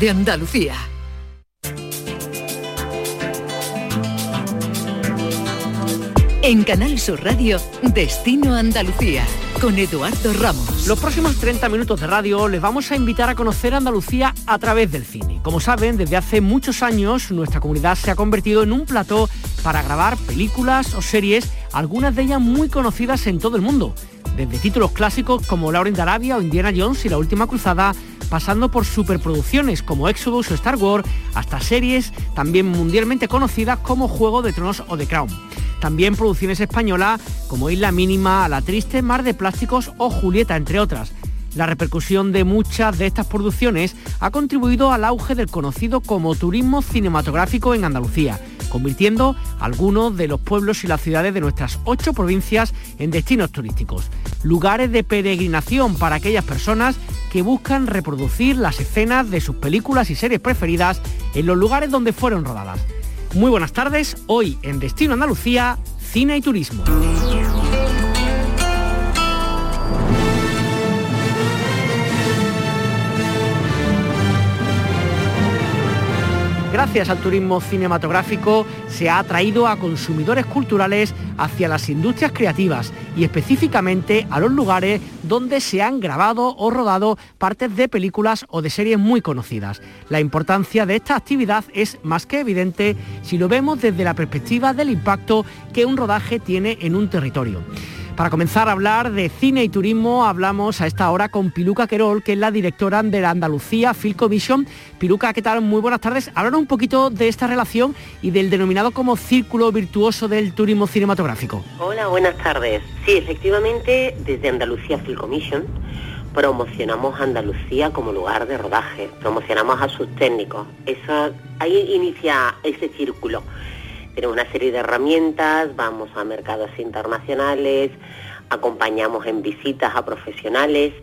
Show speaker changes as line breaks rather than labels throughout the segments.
de Andalucía. En Canal Sur Radio, Destino Andalucía, con Eduardo Ramos.
Los próximos 30 minutos de radio les vamos a invitar a conocer Andalucía a través del cine. Como saben, desde hace muchos años nuestra comunidad se ha convertido en un plató para grabar películas o series, algunas de ellas muy conocidas en todo el mundo. Desde títulos clásicos como Lauren de Arabia o Indiana Jones y La Última Cruzada, pasando por superproducciones como Exodus o Star Wars, hasta series también mundialmente conocidas como Juego de Tronos o The Crown. También producciones españolas como Isla Mínima, La Triste, Mar de Plásticos o Julieta, entre otras. La repercusión de muchas de estas producciones ha contribuido al auge del conocido como turismo cinematográfico en Andalucía, convirtiendo algunos de los pueblos y las ciudades de nuestras ocho provincias en destinos turísticos, lugares de peregrinación para aquellas personas que buscan reproducir las escenas de sus películas y series preferidas en los lugares donde fueron rodadas. Muy buenas tardes, hoy en Destino Andalucía, Cine y Turismo. Gracias al turismo cinematográfico se ha atraído a consumidores culturales hacia las industrias creativas y específicamente a los lugares donde se han grabado o rodado partes de películas o de series muy conocidas. La importancia de esta actividad es más que evidente si lo vemos desde la perspectiva del impacto que un rodaje tiene en un territorio. Para comenzar a hablar de cine y turismo, hablamos a esta hora con Piluca Querol, que es la directora de la Andalucía Film Commission. Piluca, ¿qué tal? Muy buenas tardes. Háblanos un poquito de esta relación y del denominado como círculo virtuoso del turismo cinematográfico.
Hola, buenas tardes. Sí, efectivamente, desde Andalucía Film Commission promocionamos Andalucía como lugar de rodaje, promocionamos a sus técnicos. Eso ahí inicia ese círculo tenemos una serie de herramientas, vamos a mercados internacionales, acompañamos en visitas a profesionales.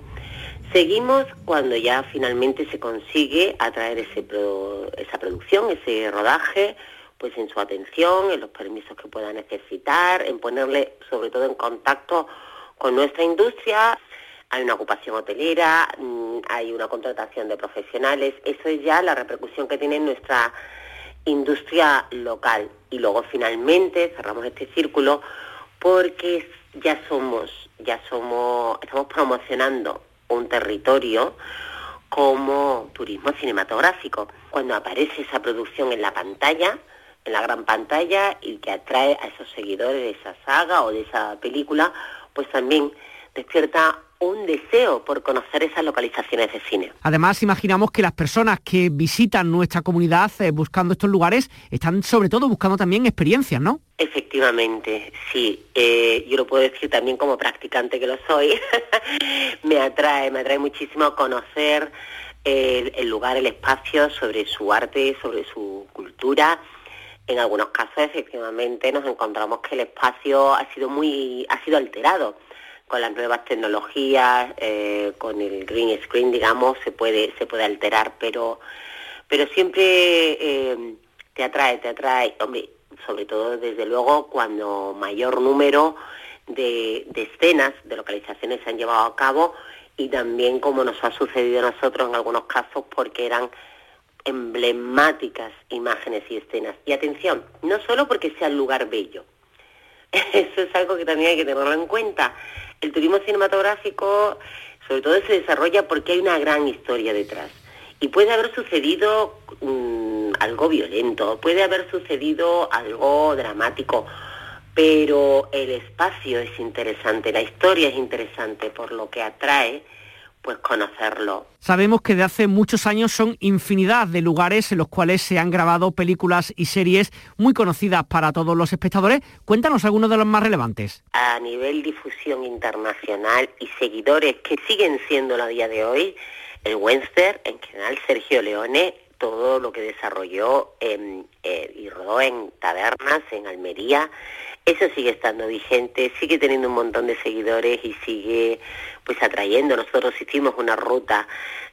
Seguimos cuando ya finalmente se consigue atraer ese esa producción, ese rodaje, pues en su atención, en los permisos que pueda necesitar, en ponerle sobre todo en contacto con nuestra industria. Hay una ocupación hotelera, mm, hay una contratación de profesionales, eso es ya la repercusión que tiene nuestra industria local. Y luego finalmente cerramos este círculo porque ya somos, ya somos, estamos promocionando un territorio como turismo cinematográfico. Cuando aparece esa producción en la pantalla, en la gran pantalla y que atrae a esos seguidores de esa saga o de esa película, pues también despierta un deseo por conocer esas localizaciones de cine.
Además, imaginamos que las personas que visitan nuestra comunidad eh, buscando estos lugares están sobre todo buscando también experiencias, ¿no?
Efectivamente, sí. Eh, yo lo puedo decir también como practicante que lo soy. me atrae, me atrae muchísimo conocer el, el lugar, el espacio, sobre su arte, sobre su cultura. En algunos casos, efectivamente, nos encontramos que el espacio ha sido muy, ha sido alterado con las nuevas tecnologías, eh, con el green screen, digamos, se puede, se puede alterar, pero, pero siempre eh, te atrae, te atrae, hombre, sobre todo desde luego cuando mayor número de, de escenas, de localizaciones se han llevado a cabo y también como nos ha sucedido a nosotros en algunos casos porque eran emblemáticas imágenes y escenas. Y atención, no solo porque sea un lugar bello, eso es algo que también hay que tenerlo en cuenta, el turismo cinematográfico sobre todo se desarrolla porque hay una gran historia detrás. Y puede haber sucedido mm, algo violento, puede haber sucedido algo dramático, pero el espacio es interesante, la historia es interesante, por lo que atrae pues conocerlo.
Sabemos que de hace muchos años son infinidad de lugares en los cuales se han grabado películas y series muy conocidas para todos los espectadores. Cuéntanos algunos de los más relevantes.
A nivel difusión internacional y seguidores que siguen siendo a día de hoy, el Western, en general Sergio Leone, todo lo que desarrolló eh, y rodó en tabernas, en Almería, eso sigue estando vigente, sigue teniendo un montón de seguidores y sigue pues atrayendo. Nosotros hicimos una ruta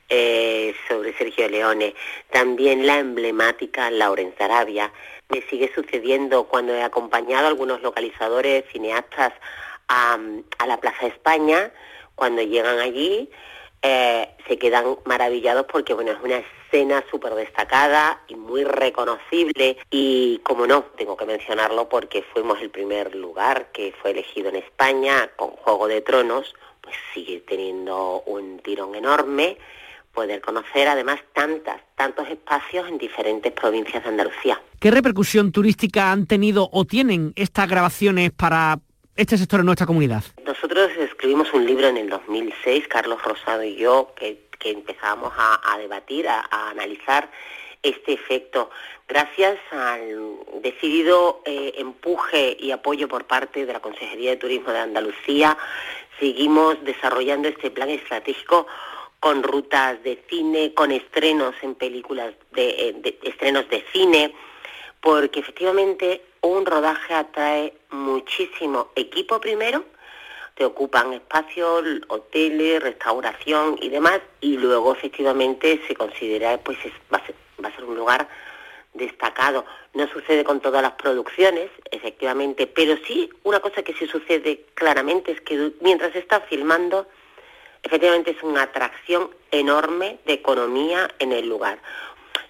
eh, sobre Sergio Leone, también la emblemática Laurence Arabia. Me sigue sucediendo cuando he acompañado a algunos localizadores, cineastas a, a la Plaza España, cuando llegan allí, eh, se quedan maravillados porque bueno, es una escena súper destacada y muy reconocible y como no, tengo que mencionarlo porque fuimos el primer lugar que fue elegido en España con Juego de Tronos, pues sigue teniendo un tirón enorme poder conocer además tantas, tantos espacios en diferentes provincias de Andalucía.
¿Qué repercusión turística han tenido o tienen estas grabaciones para este sector en nuestra comunidad?
Nosotros escribimos un libro en el 2006, Carlos Rosado y yo, que, empezábamos a, debatir, a, analizar este efecto. Gracias al decidido eh, empuje y apoyo por parte de la Consejería de Turismo de Andalucía, seguimos desarrollando este plan estratégico con rutas de cine, con estrenos en películas, eh, de, estrenos de cine, porque efectivamente un rodaje atrae muchísimo equipo primero, te ocupan espacios, hoteles, restauración y demás, y luego efectivamente se considera, pues va, a ser, va a ser un lugar destacado. No sucede con todas las producciones, efectivamente, pero sí una cosa que sí sucede claramente es que mientras se está filmando, efectivamente es una atracción enorme de economía en el lugar.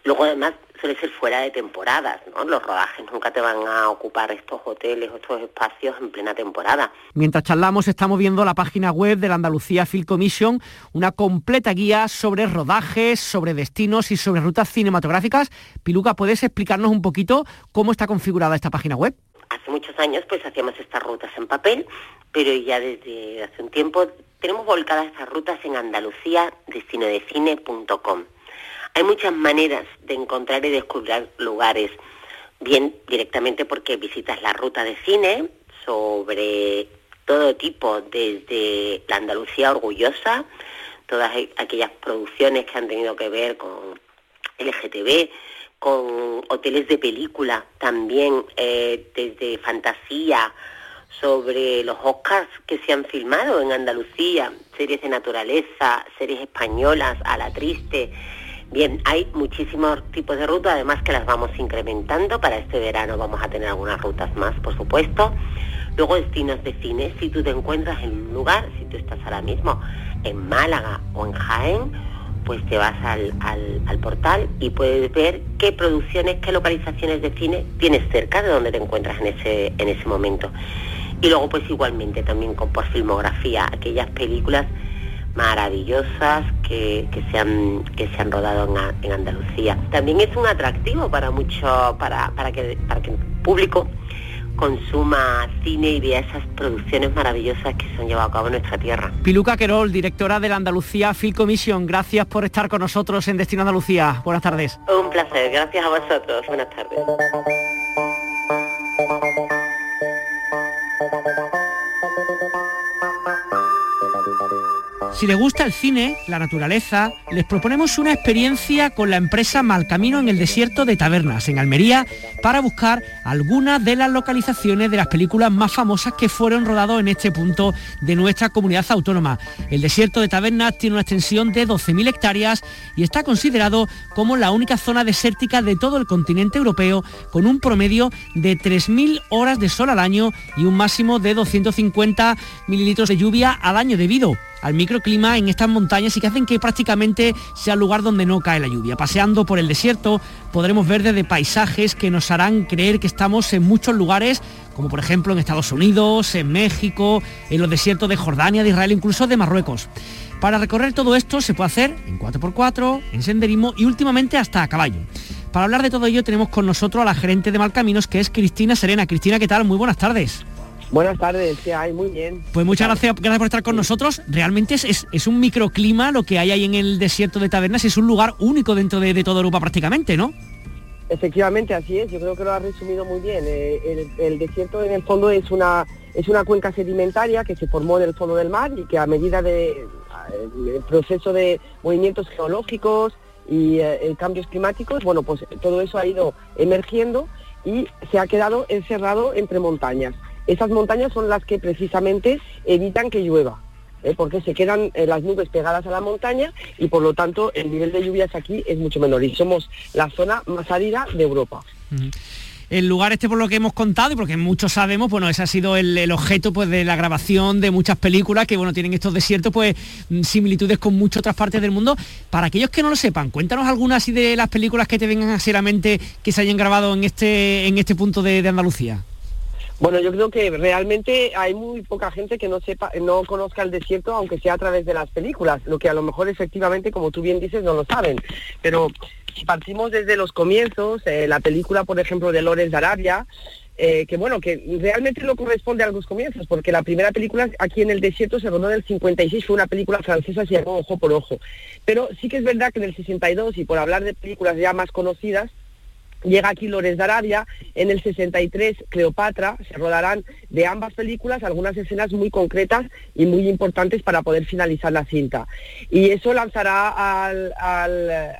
Luego además suele ser fuera de temporadas, ¿no? Los rodajes nunca te van a ocupar estos hoteles o estos espacios en plena temporada.
Mientras charlamos estamos viendo la página web de la Andalucía Film Commission, una completa guía sobre rodajes, sobre destinos y sobre rutas cinematográficas. Piluca, ¿puedes explicarnos un poquito cómo está configurada esta página web?
Hace muchos años pues hacíamos estas rutas en papel, pero ya desde hace un tiempo tenemos volcadas estas rutas en Andalucía, destinodecine.com. Hay muchas maneras de encontrar y descubrir lugares, bien directamente porque visitas la ruta de cine sobre todo tipo, desde la Andalucía orgullosa, todas aquellas producciones que han tenido que ver con LGTB, con hoteles de película, también eh, desde fantasía, sobre los Oscars que se han filmado en Andalucía, series de naturaleza, series españolas, a la triste. Bien, hay muchísimos tipos de rutas, además que las vamos incrementando. Para este verano vamos a tener algunas rutas más, por supuesto. Luego destinos de cine, si tú te encuentras en un lugar, si tú estás ahora mismo en Málaga o en Jaén, pues te vas al, al, portal y puedes ver qué producciones, qué localizaciones de cine tienes cerca de donde te encuentras en ese, en ese momento. Y luego pues igualmente también con, por filmografía, aquellas películas maravillosas que, se, han, que se han rodado en, Andalucía. También es un atractivo para mucho, para, para, que, para que el público consuma cine y vea esas producciones maravillosas que se han llevado a cabo en nuestra tierra.
Piluca Querol, directora de la Andalucía Film Commission, gracias por estar con nosotros en Destino Andalucía. Buenas tardes.
Un placer, gracias a vosotros. Buenas tardes.
Si les gusta el cine, la naturaleza, les proponemos una experiencia con la empresa Malcamino en el desierto de Tabernas, en Almería, para buscar algunas de las localizaciones de las películas más famosas que fueron rodados en este punto de nuestra comunidad autónoma. El desierto de Tabernas tiene una extensión de 12.000 hectáreas y está considerado como la única zona desértica de todo el continente europeo, con un promedio de 3.000 horas de sol al año y un máximo de 250 mililitros de lluvia al año debido al microclima en estas montañas y que hacen que prácticamente sea el lugar donde no cae la lluvia. Paseando por el desierto podremos ver desde paisajes que nos harán creer que estamos en muchos lugares, como por ejemplo en Estados Unidos, en México, en los desiertos de Jordania, de Israel, incluso de Marruecos. Para recorrer todo esto se puede hacer en 4x4, en senderismo y últimamente hasta a caballo. Para hablar de todo ello tenemos con nosotros a la gerente de Malcaminos, que es Cristina Serena. Cristina, ¿qué tal? Muy buenas tardes.
Buenas tardes, ¿qué hay? Muy bien.
Pues muchas gracias, gracias por estar con nosotros. Realmente es, es, un microclima lo que hay ahí en el desierto de Tabernas, es un lugar único dentro de, toda Europa prácticamente, ¿no?
Efectivamente, así es, yo creo que lo ha resumido muy bien. Eh, el, desierto en el fondo es una, es una cuenca sedimentaria que se formó en el fondo del mar y que a medida del de, proceso de movimientos geológicos y eh, cambios climáticos, bueno, pues todo eso ha ido emergiendo y se ha quedado encerrado entre montañas. Esas montañas son las que precisamente evitan que llueva. ¿eh? porque se quedan eh, las nubes pegadas a la montaña y por lo tanto el nivel de lluvias aquí es mucho menor y somos la zona más árida de Europa.
el lugar este por lo que hemos contado y porque muchos sabemos, bueno, ese ha sido el, objeto pues de la grabación de muchas películas que bueno, tienen estos desiertos pues mm, similitudes con muchas otras partes del mundo. Para aquellos que no lo sepan, cuéntanos algunas de las películas que te vengan a la mente que se hayan grabado en este, en este punto de Andalucía.
Bueno, yo creo que realmente hay muy poca gente que no sepa, no conozca el desierto, aunque sea a través de las películas, lo que a lo mejor efectivamente, como tú bien dices, no lo saben. Pero si partimos desde los comienzos, eh, la película, por ejemplo, de Lores de Arabia, eh, que bueno, que realmente no corresponde a los comienzos, porque la primera película aquí en el desierto se rodó en el 56, fue una película francesa, se llamó Ojo por Ojo. Pero sí que es verdad que en el 62, y por hablar de películas ya más conocidas, Llega aquí Lores de Arabia, en el 63 Cleopatra, se rodarán de ambas películas algunas escenas muy concretas y muy importantes para poder finalizar la cinta. Y eso lanzará al, eh,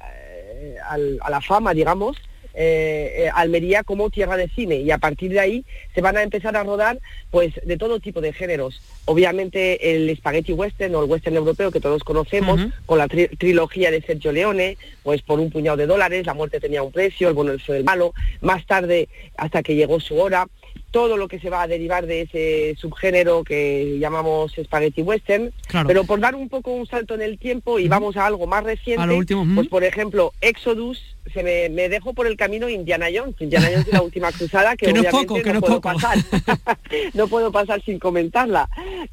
a la fama, digamos, eh, eh, Almería como tierra de cine. Y a partir de ahí se van a empezar a rodar pues de todo tipo de géneros. Obviamente el spaghetti western o el western europeo que todos conocemos, con la trilogía de Sergio Leone, pues por un puñado de dólares, la muerte tenía un precio, el bueno, el fue el malo, más tarde hasta que llegó su hora, todo lo que se va a derivar de ese subgénero que llamamos spaghetti western, pero por dar un poco un salto en el tiempo y vamos a algo más reciente, pues por ejemplo Exodus, se me, dejo por el camino Indiana Jones, Indiana Jones es la última cruzada que, obviamente no, puedo pasar, no puedo pasar sin comentarla.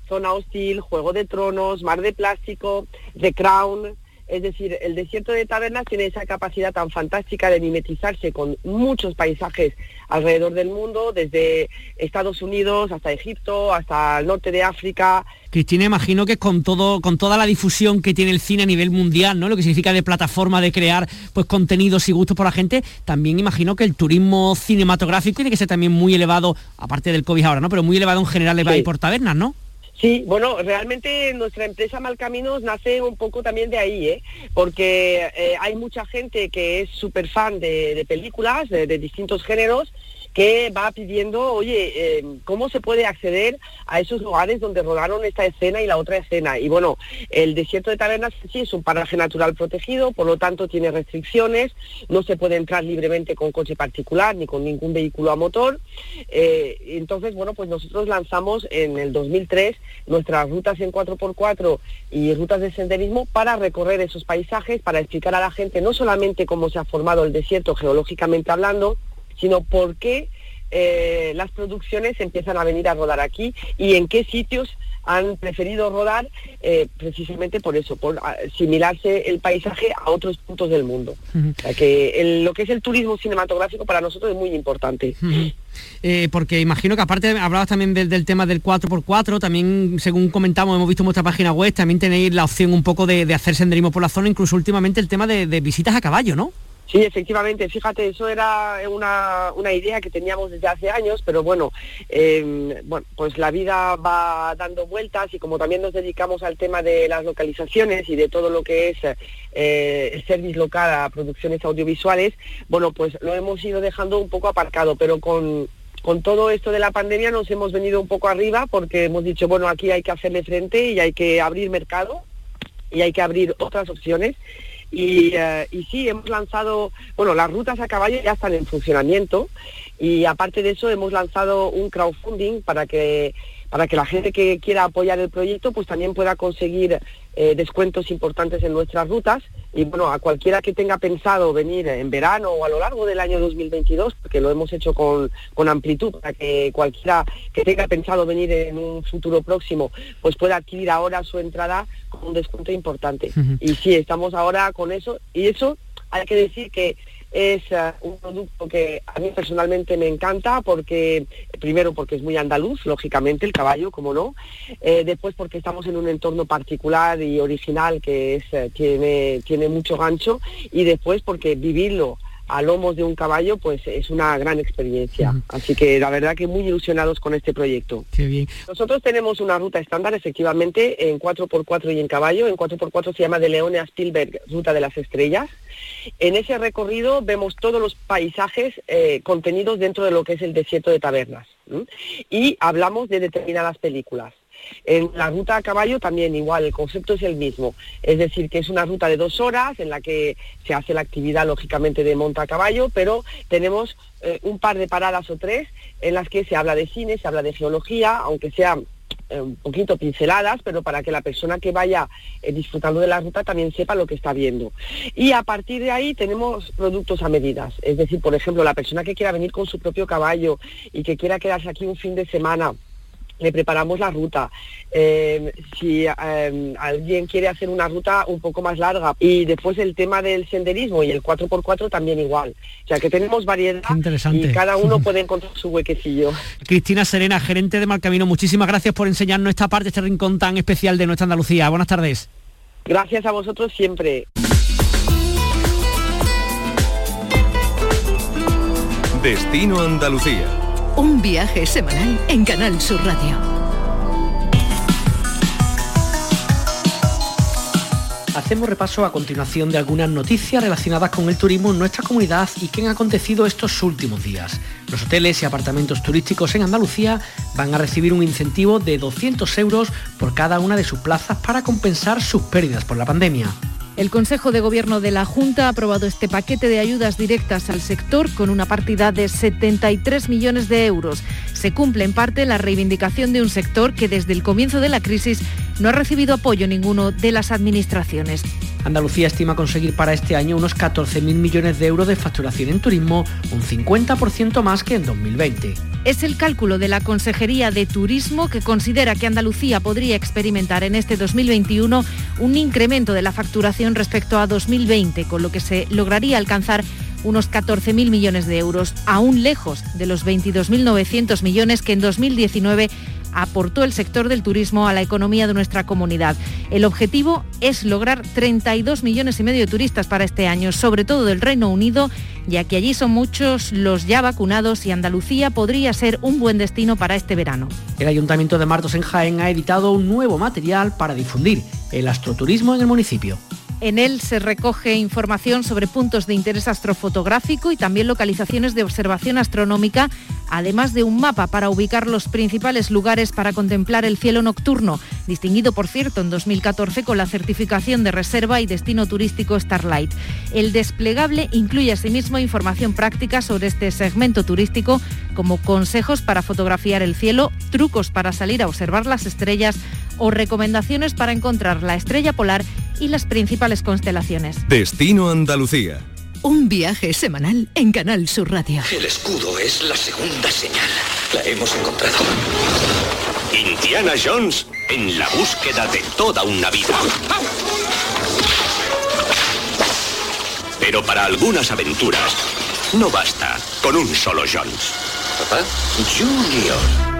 Zona hostil, Juego de Tronos, Mar de Plástico, The Crown, es decir, el desierto de Tabernas tiene esa capacidad tan fantástica de mimetizarse con muchos paisajes alrededor del mundo, desde Estados Unidos hasta Egipto, hasta el norte de África.
Cristina, imagino que con todo, con toda la difusión que tiene el cine a nivel mundial, ¿no? Lo que significa de plataforma de crear pues contenidos y gustos por la gente, también imagino que el turismo cinematográfico tiene que ser también muy elevado, aparte del COVID ahora, ¿no? Pero muy elevado en general le por tabernas, ¿no?
Sí, bueno, realmente nuestra empresa Malcaminos nace un poco también de ahí, ¿eh? porque eh, hay mucha gente que es súper fan de, películas de, distintos géneros que va pidiendo, oye, eh, ¿cómo se puede acceder a esos lugares donde rodaron esta escena y la otra escena? Y bueno, el desierto de Tabernas sí es un paraje natural protegido, por lo tanto tiene restricciones, no se puede entrar libremente con coche particular ni con ningún vehículo a motor. Eh, entonces, bueno, pues nosotros lanzamos en el 2003 nuestras rutas en 4x4 y rutas de senderismo para recorrer esos paisajes, para explicar a la gente no solamente cómo se ha formado el desierto geológicamente hablando, sino por qué eh, las producciones empiezan a venir a rodar aquí y en qué sitios han preferido rodar eh, precisamente por eso, por asimilarse el paisaje a otros puntos del mundo. o sea que lo que es el turismo cinematográfico para nosotros es muy importante.
Eh, porque imagino que aparte hablabas también del, tema del 4x4, también según comentamos, hemos visto en vuestra página web, también tenéis la opción un poco de, hacer senderismo por la zona, incluso últimamente el tema de visitas a caballo, ¿no?
Sí, efectivamente, fíjate, eso era una, una, idea que teníamos desde hace años, pero bueno, em, bueno, pues la vida va dando vueltas y como también nos dedicamos al tema de las localizaciones y de todo lo que es eh, el service local a producciones audiovisuales, bueno, pues lo hemos ido dejando un poco aparcado, pero con, con todo esto de la pandemia nos hemos venido un poco arriba porque hemos dicho, bueno, aquí hay que hacerle frente y hay que abrir mercado y hay que abrir otras opciones eh, y, sí, hemos lanzado, bueno, las rutas a caballo ya están en funcionamiento y aparte de eso hemos lanzado un crowdfunding para que para que la gente que quiera apoyar el proyecto pues también pueda conseguir eh, descuentos importantes en nuestras rutas. Y bueno, a cualquiera que tenga pensado venir en verano o a lo largo del año 2022, porque lo hemos hecho con, amplitud, para que cualquiera que tenga pensado venir en un futuro próximo pues pueda adquirir ahora su entrada con un descuento importante. Y sí, estamos ahora con eso. Y eso hay que decir que es eh, un producto que a mí personalmente me encanta porque, primero porque es muy andaluz, lógicamente, el caballo, como no, eh, después porque estamos en un entorno particular y original que es, eh, tiene, tiene mucho gancho. Y después porque vivirlo a lomos de un caballo, pues es una gran experiencia. Así que la verdad que muy ilusionados con este proyecto.
Qué bien.
Nosotros tenemos una ruta estándar, efectivamente, en 4x4 y en caballo. En 4x4 se llama de Leone a Spielberg, Ruta de las Estrellas. En ese recorrido vemos todos los paisajes eh, contenidos dentro de lo que es el desierto de tabernas. Y hablamos de determinadas películas. En la ruta a caballo también igual, el concepto es el mismo, es decir, que es una ruta de dos horas en la que se hace la actividad lógicamente de monta a caballo, pero tenemos eh, un par de paradas o tres en las que se habla de cine, se habla de geología, aunque sea eh, un poquito pinceladas, pero para que la persona que vaya eh, disfrutando de la ruta también sepa lo que está viendo. Y a partir de ahí tenemos productos a medidas, es decir, por ejemplo, la persona que quiera venir con su propio caballo y que quiera quedarse aquí un fin de semana le preparamos la ruta. Eh, si eh, alguien quiere hacer una ruta un poco más larga y después el tema del senderismo y el 4x4 también igual. O sea que tenemos variedad y cada uno puede encontrar su huequecillo.
Cristina Serena, gerente de Malcamino, muchísimas gracias por enseñarnos esta parte, este rincón tan especial de nuestra Andalucía. Buenas tardes.
Gracias a vosotros siempre.
Destino Andalucía
un viaje semanal en Canal Sur Radio.
Hacemos repaso a continuación de algunas noticias relacionadas con el turismo en nuestra comunidad y qué han acontecido estos últimos días. Los hoteles y apartamentos turísticos en Andalucía van a recibir un incentivo de 200 euros por cada una de sus plazas para compensar sus pérdidas por la pandemia.
El Consejo de Gobierno de la Junta ha aprobado este paquete de ayudas directas al sector con una partida de 73 millones de euros. Se cumple en parte la reivindicación de un sector que desde el comienzo de la crisis no ha recibido apoyo ninguno de las administraciones.
Andalucía estima conseguir para este año unos 14.000 millones de euros de facturación en turismo, un 50% más que en 2020.
Es el cálculo de la Consejería de Turismo que considera que Andalucía podría experimentar en este 2021 un incremento de la facturación respecto a 2020, con lo que se lograría alcanzar unos 14.000 millones de euros, aún lejos de los 22.900 millones que en 2019 aportó el sector del turismo a la economía de nuestra comunidad. El objetivo es lograr 32 millones y medio de turistas para este año, sobre todo del Reino Unido, ya que allí son muchos los ya vacunados y Andalucía podría ser un buen destino para este verano.
El Ayuntamiento de Martos en Jaén ha editado un nuevo material para difundir el astroturismo en el municipio.
En él se recoge información sobre puntos de interés astrofotográfico y también localizaciones de observación astronómica, además de un mapa para ubicar los principales lugares para contemplar el cielo nocturno, distinguido por cierto en 2014 con la certificación de reserva y destino turístico Starlight. El desplegable incluye asimismo información práctica sobre este segmento turístico, como consejos para fotografiar el cielo, trucos para salir a observar las estrellas o recomendaciones para encontrar la estrella polar y las principales constelaciones.
Destino Andalucía.
Un viaje semanal en Canal Sur Radio.
El escudo es la segunda señal. La hemos encontrado.
Indiana Jones en la búsqueda de toda una vida. Pero para algunas aventuras no basta con un solo Jones.
¿Papá? Junior.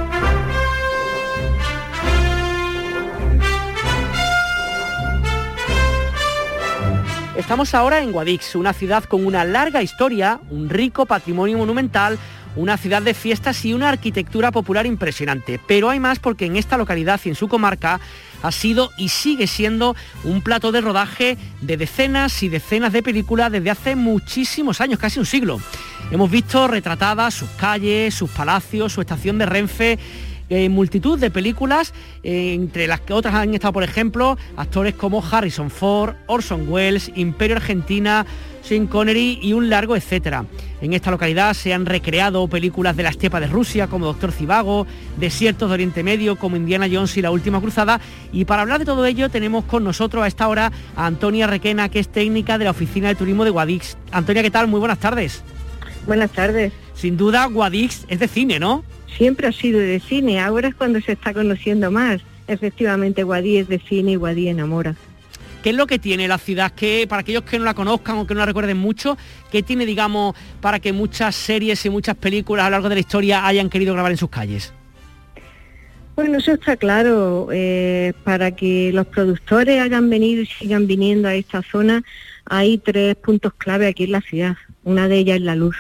Estamos ahora en Guadix, una ciudad con una larga historia, un rico patrimonio monumental, una ciudad de fiestas y una arquitectura popular impresionante. Pero hay más porque en esta localidad y en su comarca ha sido y sigue siendo un plato de rodaje de decenas y decenas de películas desde hace muchísimos años, casi un siglo. Hemos visto retratadas sus calles, sus palacios, su estación de Renfe en multitud de películas, eh, entre las que otras han estado, por ejemplo, actores como Harrison Ford, Orson Welles, Imperio Argentina, Sean Connery y un largo etcétera. En esta localidad se han recreado películas de la estepa de Rusia como Doctor Cibago, Desiertos de Oriente Medio como Indiana Jones y La Última Cruzada. Y para hablar de todo ello tenemos con nosotros a esta hora a Antonia Requena, que es técnica de la Oficina de Turismo de Guadix. Antonia, ¿qué tal? Muy buenas tardes.
Buenas tardes.
Sin duda, Guadix es de cine, ¿no?
Siempre ha sido de cine, ahora es cuando se está conociendo más. Efectivamente, Guadí es de cine y Guadí enamora.
¿Qué es lo que tiene la ciudad? Que para aquellos que no la conozcan o que no la recuerden mucho, ¿qué tiene, digamos, para que muchas series y muchas películas a lo largo de la historia hayan querido grabar en sus calles?
Bueno, eso está claro. Eh, para que los productores hayan venido y sigan viniendo a esta zona, hay tres puntos clave aquí en la ciudad. Una de ellas es la luz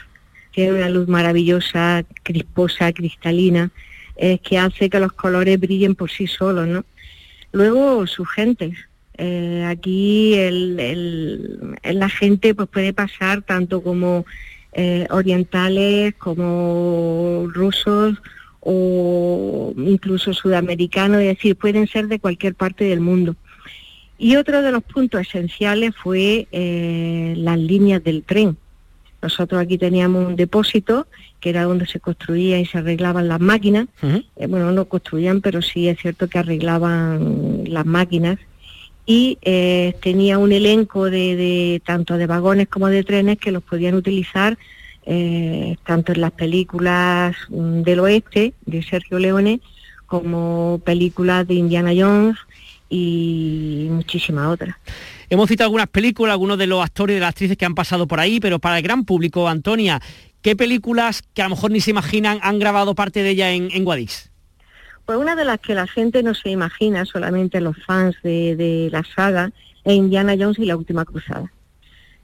tiene una luz maravillosa, crisposa, cristalina, que hace que los colores brillen por sí solos, ¿no? Luego su gente. Eh, aquí la gente pues puede pasar tanto como eh, orientales como rusos o incluso sudamericanos, es decir, pueden ser de cualquier parte del mundo. Y otro de los puntos esenciales fue eh, las líneas del tren. Nosotros aquí teníamos un depósito que era donde se construía y se arreglaban las máquinas. Eh, bueno, no construían, pero sí es cierto que arreglaban las máquinas. Y eh, tenía un elenco de, tanto de vagones como de trenes que los podían utilizar tanto en las películas mm, del oeste de Sergio Leone como películas de Indiana Jones y muchísimas otras.
Hemos citado algunas películas, algunos de los actores y de las actrices que han pasado por ahí, pero para el gran público, Antonia, ¿qué películas que a lo mejor ni se imaginan han grabado parte de ella en, Guadix?
Pues una de las que la gente no se imagina, solamente los fans de, la saga, es Indiana Jones y la Última Cruzada.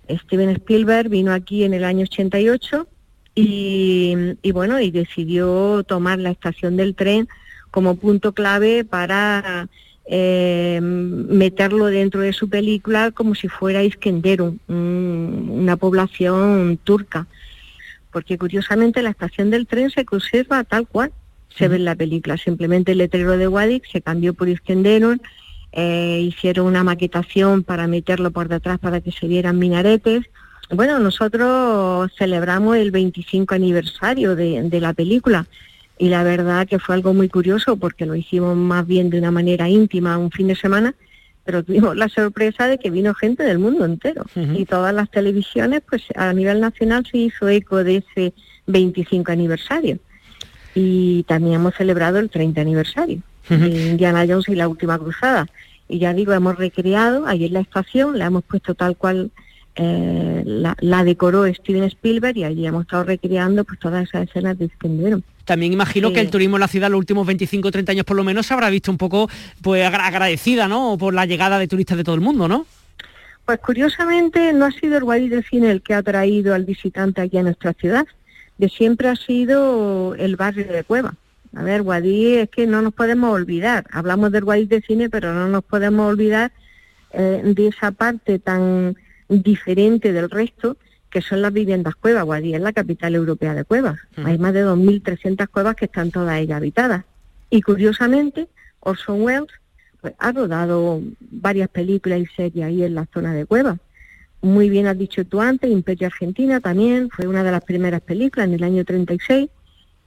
Steven Spielberg vino aquí en el año 88 y, y bueno, y decidió tomar la estación del tren como punto clave para eh, meterlo dentro de su película como si fuera Iskenderun, una población turca. Porque curiosamente la estación del tren se conserva tal cual se ve en la película. Simplemente el letrero de Wadik se cambió por Iskenderun, eh, hicieron una maquetación para meterlo por detrás para que se vieran minaretes. Bueno, nosotros celebramos el 25 aniversario de la película y la verdad que fue algo muy curioso porque lo hicimos más bien de una manera íntima un fin de semana, pero tuvimos la sorpresa de que vino gente del mundo entero y todas las televisiones, pues a nivel nacional se hizo eco de ese 25 aniversario y también hemos celebrado el 30 aniversario de Indiana Jones y la última cruzada. Y ya digo, hemos recreado, ahí en la estación, la hemos puesto tal cual eh, la, decoró Steven Spielberg y allí hemos estado recreando pues todas esas escenas de Spenderon.
También imagino que el turismo en la ciudad los últimos 25 o 30 años por lo menos se habrá visto un poco pues agradecida, ¿no? Por la llegada de turistas de todo el mundo, ¿no?
Pues curiosamente no ha sido el Guadix de Cine el que ha traído al visitante aquí a nuestra ciudad, de siempre ha sido el barrio de Cueva. A ver, Guadix es que no nos podemos olvidar, hablamos del Guadix de Cine, pero no nos podemos olvidar eh, de esa parte tan diferente del resto, que son las viviendas cuevas. Guadí es la capital europea de cuevas. Hay más de 2.300 cuevas que están todas ellas habitadas. Y curiosamente, Orson Welles pues, ha rodado varias películas y series ahí en la zona de cuevas. Muy bien has dicho tú antes, Imperio Argentina también fue una de las primeras películas en el año 36.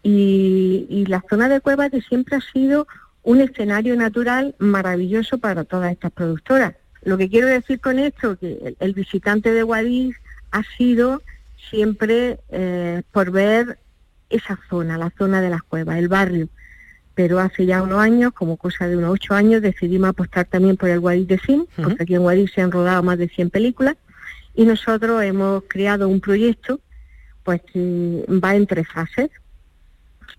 Y, y la zona de cuevas de siempre ha sido un escenario natural maravilloso para todas estas productoras. Lo que quiero decir con esto, que el, visitante de Guadix ha sido siempre eh, por ver esa zona, la zona de las cuevas, el barrio. Pero hace ya unos años, como cosa de unos ocho años, decidimos apostar también por el Guadix de Cine, porque aquí en Guadix se han rodado más de 100 películas, y nosotros hemos creado un proyecto pues que va en tres fases.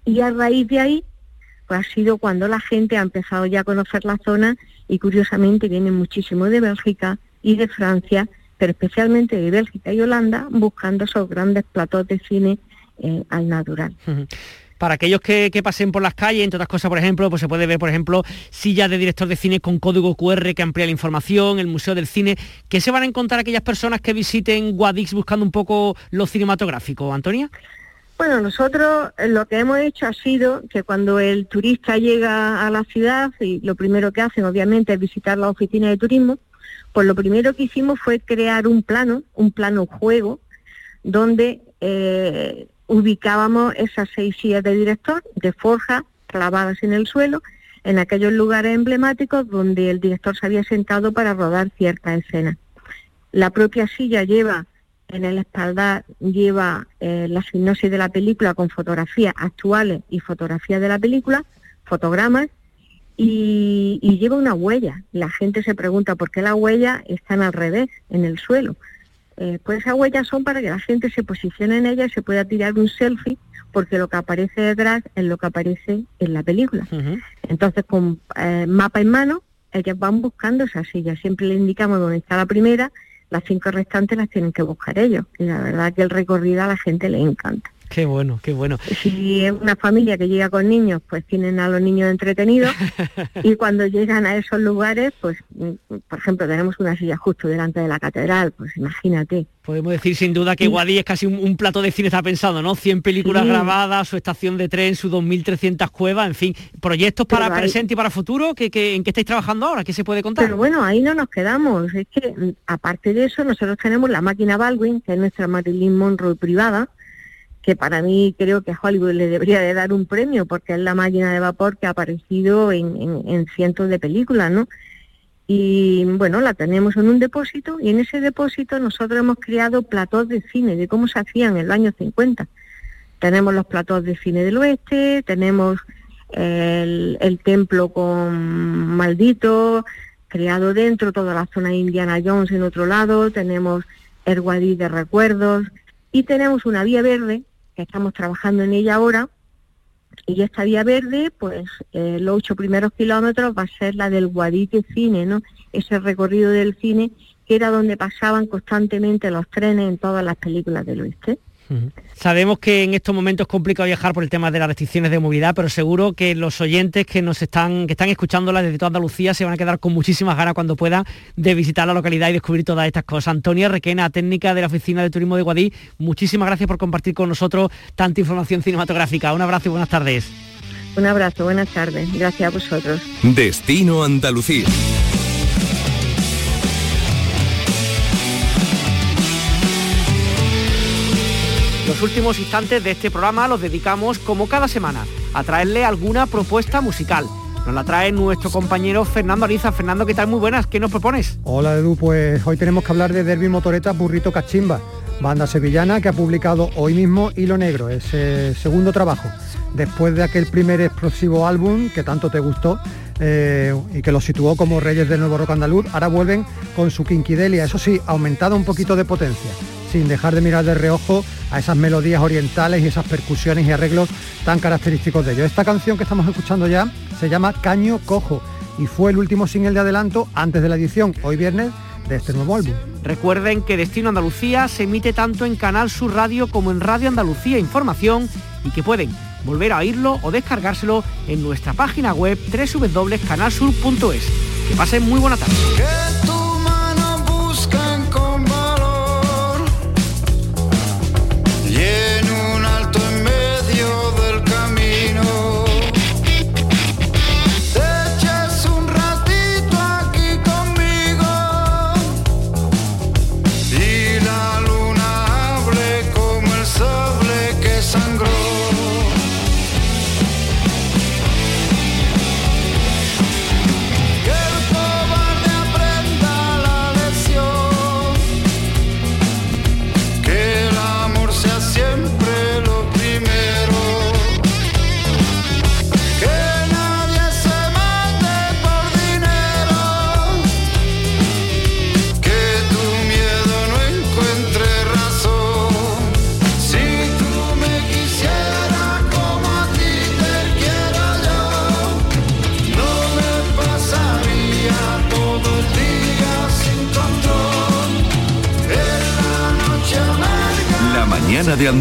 Y a raíz de ahí, pues ha sido cuando la gente ha empezado ya a conocer la zona y curiosamente vienen muchísimo de Bélgica y de Francia, pero especialmente de Bélgica y Holanda, buscando esos grandes platos de cine eh, al natural.
Para aquellos que, pasen por las calles, entre otras cosas, por ejemplo, pues se puede ver, por ejemplo, sillas de director de cine con código QR que amplía la información, el Museo del Cine. ¿Qué se van a encontrar aquellas personas que visiten Guadix buscando un poco lo cinematográfico, Antonia?
Bueno, nosotros eh, lo que hemos hecho ha sido que cuando el turista llega a la ciudad y lo primero que hacen obviamente es visitar la oficina de turismo, pues lo primero que hicimos fue crear un plano, un plano juego, donde eh, ubicábamos esas seis sillas de director de forja clavadas en el suelo, en aquellos lugares emblemáticos donde el director se había sentado para rodar cierta escena. La propia silla lleva en el espaldar lleva eh, la sinopsis de la película con fotografías actuales y fotografías de la película, fotogramas, y, lleva una huella. La gente se pregunta por qué las huellas están al revés, en el suelo. Eh, pues esas huellas son para que la gente se posicione en ella y se pueda tirar un selfie, porque lo que aparece detrás es lo que aparece en la película. Entonces, con eh, mapa en mano, ellas van buscando esa silla. Siempre le indicamos dónde está la primera las cinco restantes las tienen que buscar ellos. Y la verdad que el recorrido a la gente le encanta.
Qué bueno, qué bueno.
Si es una familia que llega con niños, pues tienen a los niños entretenidos y cuando llegan a esos lugares, pues, por ejemplo, tenemos una silla justo delante de la catedral, pues imagínate.
Podemos decir sin duda que Guadí es casi un, plato de cine está pensado, ¿no? 100 películas grabadas, su estación de tren, sus 2.300 cuevas, en fin, proyectos para presente y para futuro, ¿en qué estáis trabajando ahora? ¿Qué se puede contar?
Pero bueno, ahí no nos quedamos. Es que, mm, aparte de eso, nosotros tenemos la máquina Baldwin, que es nuestra Marilyn Monroe privada, que para mí creo que a Hollywood le debería de dar un premio porque es la máquina de vapor que ha aparecido en, cientos de películas, ¿no? Y bueno, la tenemos en un depósito y en ese depósito nosotros hemos creado platós de cine, de cómo se hacían en el año 50. Tenemos los platós de cine del oeste, tenemos el, templo con Maldito, creado dentro, toda la zona Indiana Jones en otro lado, tenemos el Guadí de recuerdos y tenemos una vía verde que estamos trabajando en ella ahora. Y esta vía verde, pues eh, los ocho primeros kilómetros va a ser la del Guadite Cine, ¿no? Ese recorrido del cine que era donde pasaban constantemente los trenes en todas las películas del oeste.
Sabemos que en estos momentos es complicado viajar por el tema de las restricciones de movilidad, pero seguro que los oyentes que nos están, que están escuchándola desde toda Andalucía se van a quedar con muchísimas ganas cuando puedan de visitar la localidad y descubrir todas estas cosas. Antonia Requena, técnica de la Oficina de Turismo de Guadí, muchísimas gracias por compartir con nosotros tanta información cinematográfica. Un abrazo y buenas tardes.
Un abrazo, buenas tardes. Gracias a vosotros.
Destino Andalucía.
Los últimos instantes de este programa los dedicamos, como cada semana, a traerle alguna propuesta musical. Nos la trae nuestro compañero Fernando Ariza. Fernando, ¿qué tal? Muy buenas, ¿qué nos propones?
Hola Edu, pues hoy tenemos que hablar de Derby Motoreta Burrito Cachimba, banda sevillana que ha publicado hoy mismo Hilo Negro, ese segundo trabajo. Después de aquel primer explosivo álbum que tanto te gustó, eh, y que lo situó como reyes del nuevo rock andaluz, ahora vuelven con su quinquidelia, eso sí, aumentado un poquito de potencia sin dejar de mirar de reojo a esas melodías orientales y esas percusiones y arreglos tan característicos de ellos. Esta canción que estamos escuchando ya se llama Caño Cojo y fue el último single de adelanto antes de la edición, hoy viernes, de este nuevo álbum.
Recuerden que Destino Andalucía se emite tanto en Canal Sur Radio como en Radio Andalucía Información y que pueden volver a oírlo o descargárselo en nuestra página web www.canalsur.es. Que pasen muy buena tarde.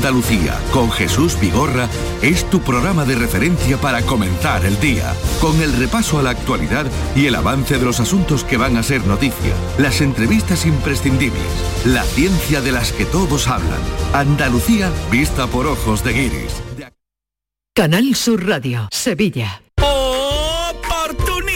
Andalucía con Jesús Vigorra es tu programa de referencia para comenzar el día, con el repaso a la actualidad y el avance de los asuntos que van a ser noticia, las entrevistas imprescindibles, la ciencia de las que todos hablan. Andalucía vista por ojos de Guiris.
Canal Sur Radio, Sevilla.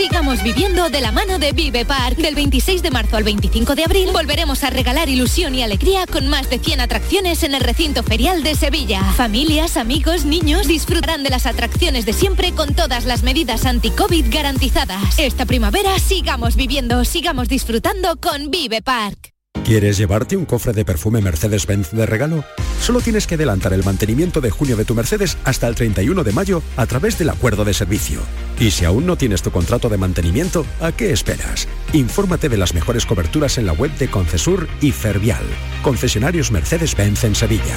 Sigamos viviendo de la mano de Vive Park. Del 26 de marzo al 25 de abril volveremos a regalar ilusión y alegría con más de 100 atracciones en el recinto ferial de Sevilla. Familias, amigos, niños disfrutarán de las atracciones de siempre con todas las medidas anti-COVID garantizadas. Esta primavera sigamos viviendo, sigamos disfrutando con Vive Park.
¿Quieres llevarte un cofre de perfume Mercedes-Benz de regalo? Solo tienes que adelantar el mantenimiento de junio de tu Mercedes hasta el 31 de mayo a través del acuerdo de servicio. Y si aún no tienes tu contrato de mantenimiento, ¿a qué esperas? Infórmate de las mejores coberturas en la web de Concesur y Fervial. Concesionarios Mercedes-Benz en Sevilla.